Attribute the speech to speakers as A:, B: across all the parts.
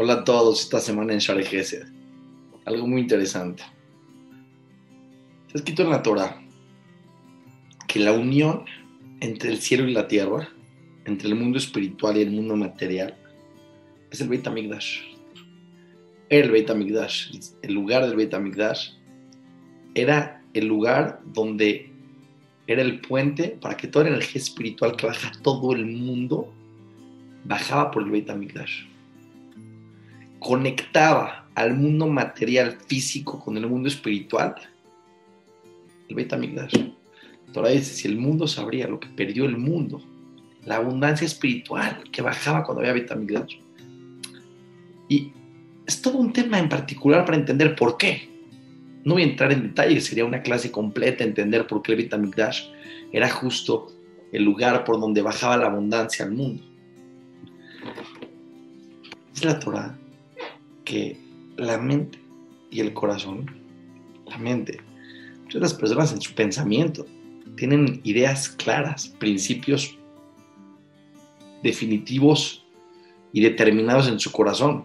A: Hola a todos esta semana en Share Algo muy interesante. Ha escrito en la Torah que la unión entre el cielo y la tierra, entre el mundo espiritual y el mundo material, es el Beit HaMikdash. El Beit HaMikdash, el lugar del Beit HaMikdash era el lugar donde era el puente para que toda la energía espiritual que baja todo el mundo bajaba por el Beit HaMikdash. Conectaba al mundo material físico con el mundo espiritual. El Beit HaMikdash. Torah dice, si el mundo sabría lo que perdió el mundo, la abundancia espiritual que bajaba cuando había Beit. Y es todo un tema en particular para entender por qué. No voy a entrar en detalle, sería una clase completa entender por qué el era justo el lugar por donde bajaba la abundancia al mundo. Es la Torah que la mente y el corazón, la mente, muchas las personas en su pensamiento tienen ideas claras, principios definitivos y determinados en su corazón,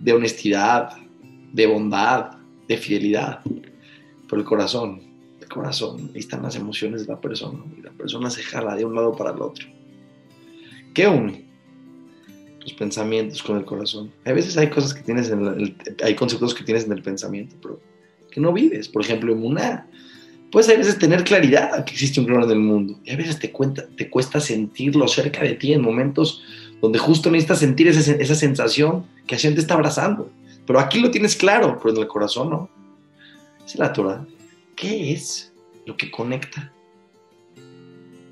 A: de honestidad, de bondad, de fidelidad. Por el corazón, el corazón, ahí están las emociones de la persona y la persona se jala de un lado para el otro. ¿Qué une? Pensamientos con el corazón. A veces hay cosas que tienes en el, hay conceptos que tienes en el pensamiento, pero que no vives. Por ejemplo, en una puedes a veces tener claridad que existe un creador en el mundo y a veces te, cuenta, te cuesta sentirlo cerca de ti en momentos donde justo necesitas sentir esa, esa sensación que Hashem te está abrazando. Pero aquí lo tienes claro, pero en el corazón no. Es la Torah. ¿Qué es lo que conecta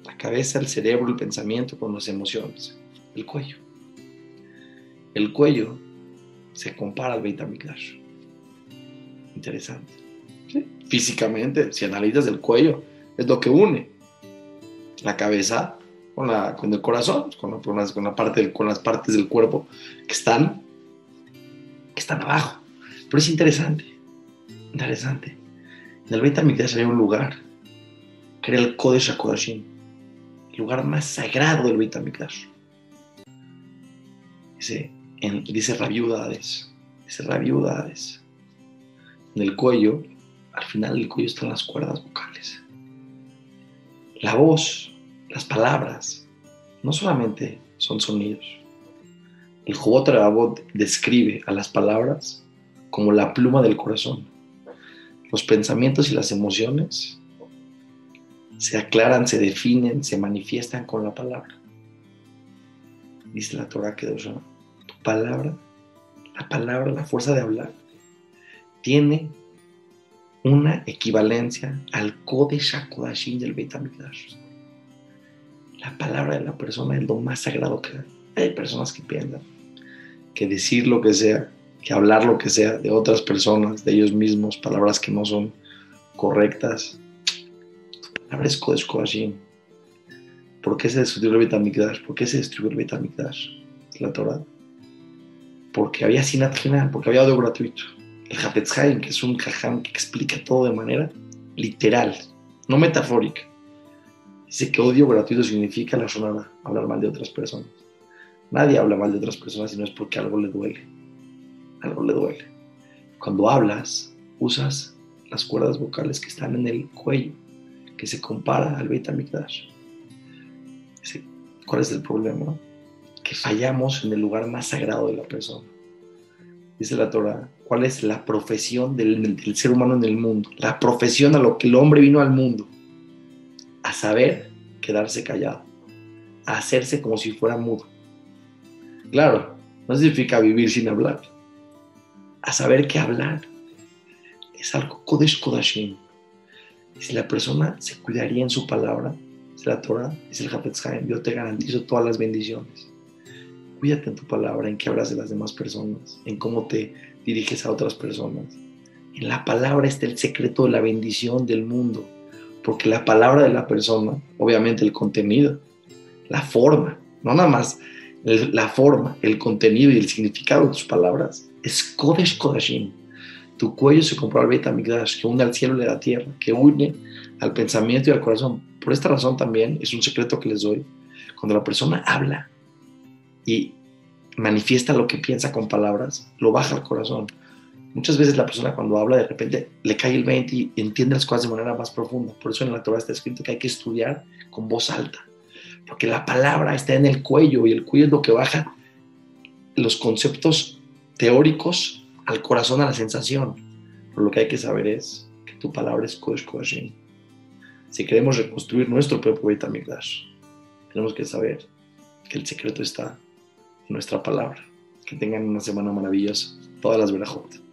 A: la cabeza, el cerebro, el pensamiento con las emociones? El cuello. El cuello se compara al Beit. Interesante. Físicamente, si analizas el cuello, es lo que une la cabeza con, la, con el corazón, con, la, con, las, con, la parte con las partes del cuerpo que están, que están abajo. Pero es interesante, interesante. En el Beit HaMikdash había un lugar que era el Kodesh HaKodashim, el lugar más sagrado del Beit HaMikdash. Dice, dice Rabiudades, dice Rabiudades. En el cuello al final del cuello están las cuerdas vocales. La voz, las palabras, no solamente son sonidos. El Jobot Rabot describe a las palabras como la pluma del corazón. Los pensamientos y las emociones se aclaran, se definen, se manifiestan con la palabra. Dice la Torah que tu palabra, la palabra, la fuerza de hablar, tiene una equivalencia al Kodesh HaKodashim del Beit. La palabra de la persona es lo más sagrado que hay. Hay personas que piensan que decir lo que sea, que hablar lo que sea de otras personas, de ellos mismos, palabras que no son correctas. Tu palabra es. ¿Por qué se destruyó el Beit? ¿Por qué se destruyó el Beit HaMikdash? La Torah. Porque había sinat porque había odio gratuito el Hafetz que es un jajam que explica todo de manera literal, no metafórica. Dice que odio gratuito significa la sonada, hablar mal de otras personas. Nadie habla mal de otras personas si no es porque algo le duele. Algo le duele. Cuando hablas, usas las cuerdas vocales que están en el cuello, que se compara al Beit HaMikdash. ¿Cuál es el problema? Que fallamos en el lugar más sagrado de la persona. Dice la Torah, cuál es la profesión del, ser humano en el mundo, la profesión a lo que el hombre vino al mundo, a saber quedarse callado, a hacerse como si fuera mudo. Claro, no significa vivir sin hablar, a saber qué hablar. Es algo Kodesh Kodashim. si la persona se cuidaría en su palabra, es la Torah, es el Hafetz yo te garantizo todas las bendiciones cuídate en tu palabra, en que hablas de las demás personas, en cómo te diriges a otras personas. En la palabra está el secreto de la bendición del mundo, porque la palabra de la persona, obviamente el contenido, la forma, no nada más la forma, el contenido y el significado de tus palabras, es Kodesh Kodashim. Tu cuello se compró al Beit HaMikdash, que une al cielo y a la tierra, que une al pensamiento y al corazón. Por esta razón también, es un secreto que les doy, cuando la persona habla, y manifiesta lo que piensa con palabras, lo baja al corazón. Muchas veces la persona cuando habla de repente le cae el 20 y entiende las cosas de manera más profunda. Por eso en la Torah está escrito que hay que estudiar con voz alta, porque la palabra está en el cuello y el cuello es lo que baja los conceptos teóricos al corazón, a la sensación. Pero lo que hay que saber es que tu palabra es Kodesh Kodashim. Si queremos reconstruir nuestro propio Beit tenemos que saber que el secreto está nuestra palabra. Que tengan una semana maravillosa. Todas las verajot.